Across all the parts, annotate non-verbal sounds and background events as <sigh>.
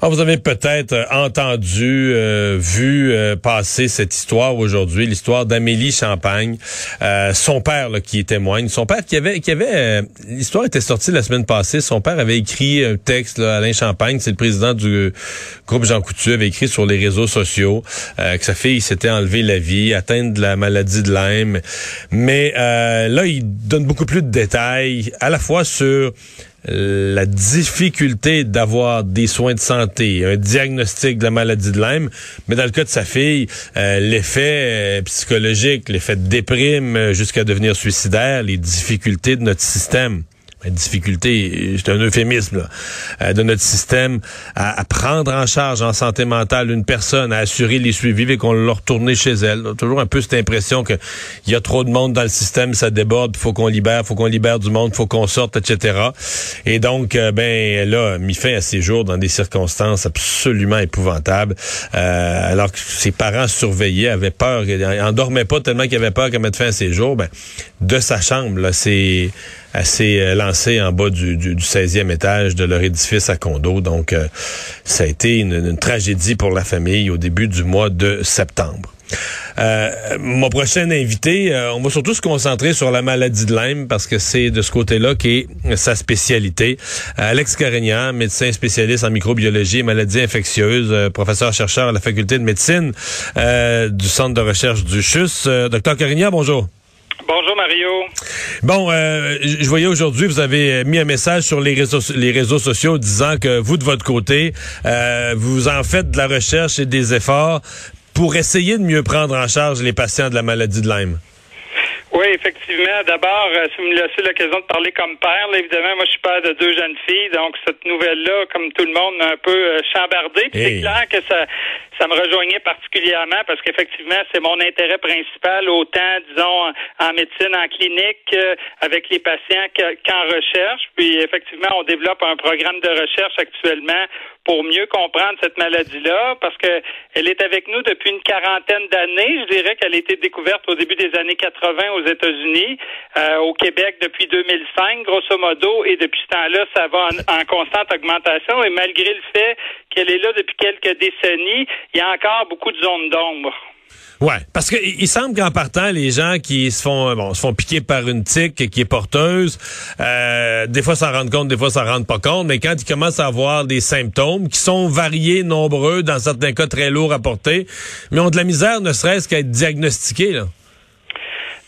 Ah, vous avez peut-être euh, entendu, euh, vu euh, passer cette histoire aujourd'hui, l'histoire d'Amélie Champagne, son père là, qui témoigne, son père qui avait, qui avait, l'histoire était sortie la semaine passée. Son père avait écrit un texte, là, Alain Champagne, c'est le président du groupe Jean Coutu, avait écrit sur les réseaux sociaux que sa fille s'était enlevé la vie, atteinte de la maladie de Lyme. Mais là, il donne beaucoup plus de détails, à la fois sur la difficulté d'avoir des soins de santé, un diagnostic de la maladie de Lyme, mais dans le cas de sa fille, euh, l'effet euh, psychologique, l'effet de déprime euh, jusqu'à devenir suicidaire, les difficultés de notre système difficulté, c'est un euphémisme, euh, de notre système à, prendre en charge en santé mentale une personne, à assurer les suivis et qu'on l'a retourné chez elle. toujours un peu cette impression qu'il y a trop de monde dans le système, ça déborde, faut qu'on libère, faut qu'on libère du monde, faut qu'on sorte, etc. Et donc, euh, ben, elle a mis fin à ses jours dans des circonstances absolument épouvantables, euh, alors que ses parents surveillaient, avaient peur, en dormaient pas tellement qu'ils avaient peur qu'elle mette fin à ses jours. Ben, de sa chambre, là, c'est assez euh, lancé en bas du, du, 16e étage de leur édifice à condo. Donc, euh, ça a été une, tragédie pour la famille au début du mois de septembre. Euh, mon prochain invité, on va surtout se concentrer sur la maladie de Lyme parce que c'est de ce côté-là qui est sa spécialité. Alex Carignan, médecin spécialiste en microbiologie et maladies infectieuses, professeur-chercheur à la faculté de médecine du centre de recherche du CHUS. Docteur Carignan, bonjour. Bonjour Mario. Bon, euh, je voyais aujourd'hui, vous avez mis un message sur les réseaux, les réseaux sociaux disant que vous, de votre côté, euh, vous en faites de la recherche et des efforts pour essayer de mieux prendre en charge les patients de la maladie de Lyme. Oui, effectivement. D'abord, euh, si vous me laissez l'occasion de parler comme père, évidemment, moi, je suis père de deux jeunes filles, donc cette nouvelle-là, comme tout le monde, m'a un peu euh, chambardé. C'est clair que ça, ça me rejoignait particulièrement parce qu'effectivement, c'est mon intérêt principal, autant, disons, en médecine, en clinique, euh, avec les patients qu'en recherche. Puis, effectivement, on développe un programme de recherche actuellement pour mieux comprendre cette maladie-là, parce que elle est avec nous depuis une quarantaine d'années. Je dirais qu'elle a été découverte au début des années 80 aux États-Unis, euh, au Québec depuis 2005, grosso modo, et depuis ce temps-là, ça va en, constante augmentation. Et malgré le fait qu'elle est là depuis quelques décennies, il y a encore beaucoup de zones d'ombre. Ouais, parce que il semble qu'en partant, les gens qui se font bon se font piquer par une tique qui est porteuse, euh, des fois s'en rendent compte, des fois s'en rendent pas compte, mais quand ils commencent à avoir des symptômes qui sont variés, nombreux, dans certains cas très lourds à porter, mais ont de la misère, ne serait-ce qu'à être diagnostiqués.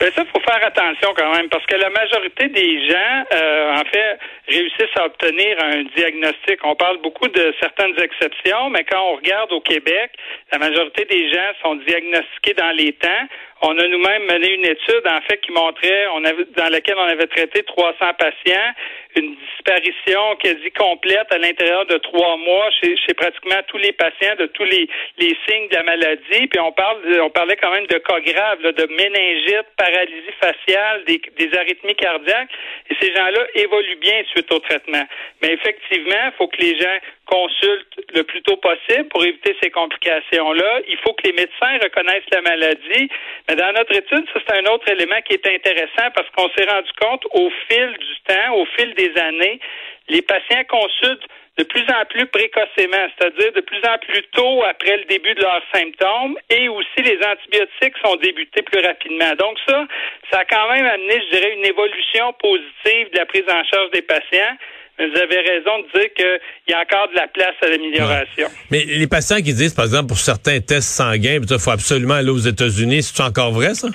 Ben ça, faut faire attention quand même, parce que la majorité des gens, euh, en fait, réussissent à obtenir un diagnostic. On parle beaucoup de certaines exceptions, mais quand on regarde au Québec, la majorité des gens sont diagnostiqués dans les temps. On a nous-mêmes mené une étude, en fait, qui montrait, on avait, dans laquelle on avait traité 300 patients, une disparition quasi complète à l'intérieur de trois mois chez, chez, pratiquement tous les patients de tous les, les signes de la maladie. Puis on parle, on parlait quand même de cas graves, de méningite, paralysie faciale, des, des arythmies cardiaques. Et ces gens-là évoluent bien suite au traitement. Mais effectivement, il faut que les gens consultent le plus tôt possible pour éviter ces complications-là. Il faut que les médecins reconnaissent la maladie. Mais dans notre étude, c'est un autre élément qui est intéressant parce qu'on s'est rendu compte au fil du temps, au fil des années, les patients consultent de plus en plus précocement, c'est-à-dire de plus en plus tôt après le début de leurs symptômes et aussi les antibiotiques sont débutés plus rapidement. Donc ça, ça a quand même amené, je dirais, une évolution positive de la prise en charge des patients vous avez raison de dire qu'il y a encore de la place à l'amélioration. Mais les patients qui disent, par exemple, pour certains tests sanguins, il faut absolument aller aux États-Unis, c'est encore vrai, ça?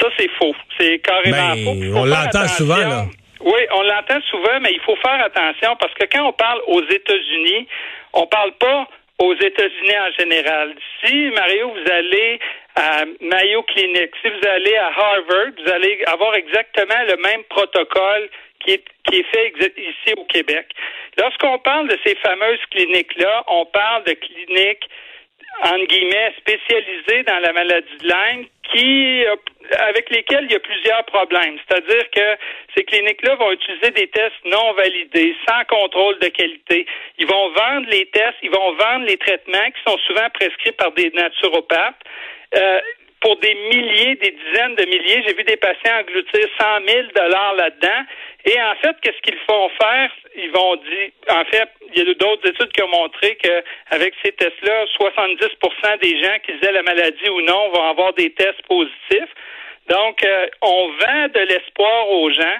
Ça, c'est faux. C'est carrément ben, faux. On l'entend souvent, là. On l'entend souvent, mais il faut faire attention parce que quand on parle aux États-Unis, on parle pas aux États-Unis en général. Si, Mario, vous allez à Mayo Clinic, si vous allez à Harvard, vous allez avoir exactement le même protocole qui est, qui est fait ici au Québec. Lorsqu'on parle de ces fameuses cliniques-là, on parle de cliniques entre guillemets, spécialisées dans la maladie de Lyme qui avec lesquels il y a plusieurs problèmes. C'est-à-dire que ces cliniques-là vont utiliser des tests non validés, sans contrôle de qualité. Ils vont vendre les tests, ils vont vendre les traitements qui sont souvent prescrits par des naturopathes. Euh, pour des milliers, des dizaines de milliers. J'ai vu des patients engloutir 100 000 dollars là-dedans. Et en fait, qu'est-ce qu'ils font faire? Ils vont dire, en fait, il y a d'autres études qui ont montré qu'avec ces tests-là, 70% des gens qui aient la maladie ou non vont avoir des tests positifs. Donc, euh, on vend de l'espoir aux gens.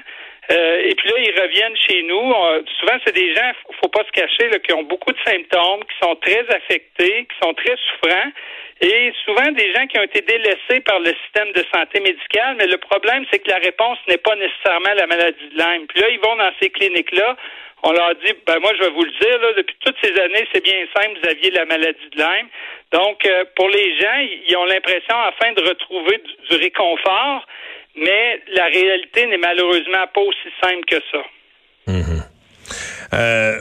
Euh, et puis là, ils reviennent chez nous. souvent, c'est des gens, faut pas se cacher, là, qui ont beaucoup de symptômes, qui sont très affectés, qui sont très souffrants et souvent des gens qui ont été délaissés par le système de santé médicale, mais le problème, c'est que la réponse n'est pas nécessairement la maladie de Lyme. Puis là, ils vont dans ces cliniques-là, on leur dit, ben moi, je vais vous le dire, là, depuis toutes ces années, c'est bien simple, vous aviez la maladie de Lyme. Donc, euh, pour les gens, ils ont l'impression, afin de retrouver du, réconfort, mais la réalité n'est malheureusement pas aussi simple que ça. Mmh. Euh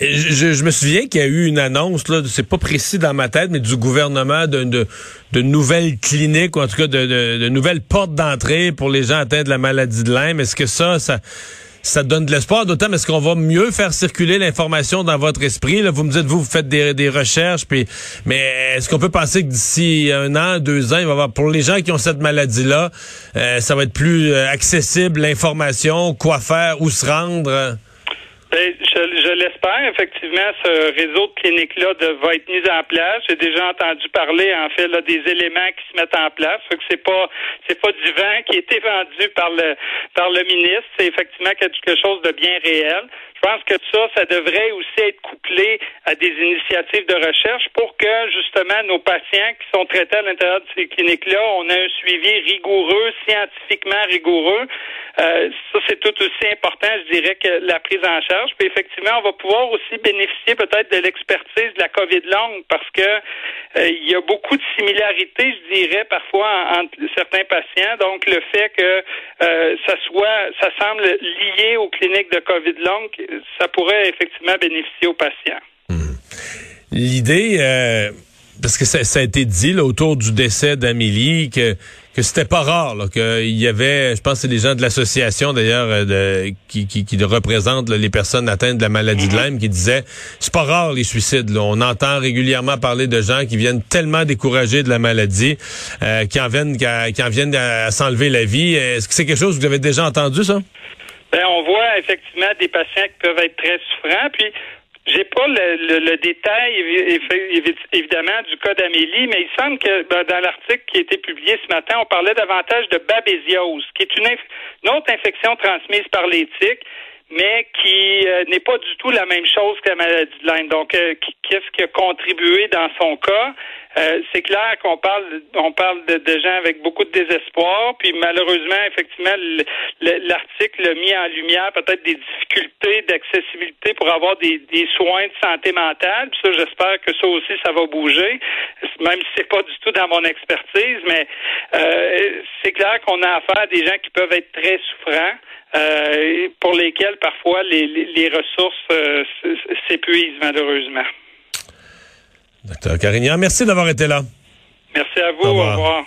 je, me souviens qu'il y a eu une annonce, là, c'est pas précis dans ma tête, mais du gouvernement de, de, de nouvelles cliniques, ou en tout cas de, de, de nouvelles portes d'entrée pour les gens atteints de la maladie de Lyme. Est-ce que ça, ça, ça donne de l'espoir? D'autant, est-ce qu'on va mieux faire circuler l'information dans votre esprit? Là, vous me dites, vous, vous faites des, des recherches, puis, mais est-ce qu'on peut penser que d'ici un an, deux ans, il va y avoir, pour les gens qui ont cette maladie-là, euh, ça va être plus euh, accessible, l'information, quoi faire, où se rendre? Ben, je, l'espère. Effectivement, ce réseau de cliniques-là va être mis en place. J'ai déjà entendu parler, en fait, là, des éléments qui se mettent en place. Fait que c'est pas, c'est pas du vent qui a été <laughs> vendu par le, par le ministre. C'est effectivement quelque chose de bien réel. Je pense que ça, ça devrait aussi être couplé à des initiatives de recherche pour que justement nos patients qui sont traités à l'intérieur de ces cliniques-là, on ait un suivi rigoureux, scientifiquement rigoureux. Euh, ça, c'est tout aussi important, je dirais, que la prise en charge. Puis effectivement, on va pouvoir aussi bénéficier peut-être de l'expertise de la COVID longue parce que euh, il y a beaucoup de similarités, je dirais, parfois entre certains patients. Donc, le fait que euh, ça soit, ça semble lié aux cliniques de COVID longue, ça pourrait effectivement bénéficier aux patients. Hmm. L'idée, euh, parce que ça, a été dit là, autour du décès d'Amélie, que que c'était pas rare, qu'il y avait, je pense que c'est des gens de l'association d'ailleurs euh, qui, qui, qui représentent les personnes atteintes de la maladie de mm-hmm. Lyme qui disaient c'est pas rare les suicides. On entend régulièrement parler de gens qui viennent tellement découragés de la maladie, euh, qui en viennent, qui, en viennent à, s'enlever la vie. Est-ce que c'est quelque chose que vous avez déjà entendu ça? Ben, on voit effectivement des patients qui peuvent être très souffrants. Puis j'ai pas le, le, détail, évidemment, du cas d'Amélie, mais il semble que ben, dans l'article qui a été publié ce matin, on parlait davantage de babésiose, qui est une, une autre infection transmise par l'éthique mais qui euh, n'est pas du tout la même chose que la maladie de Lyme. Donc, euh, qu'est-ce qui a contribué dans son cas? Euh, c'est clair qu'on parle on parle de, gens avec beaucoup de désespoir, puis malheureusement, effectivement, l'article a mis en lumière peut-être des difficultés d'accessibilité pour avoir des, des, soins de santé mentale. Puis ça, j'espère que ça aussi, ça va bouger, même si c'est pas du tout dans mon expertise, mais c'est clair qu'on a affaire à des gens qui peuvent être très souffrants. Euh, pour lesquels parfois les, les, ressources euh, s'épuisent malheureusement. Docteur Carignan, merci d'avoir été là. Merci à vous. Au revoir.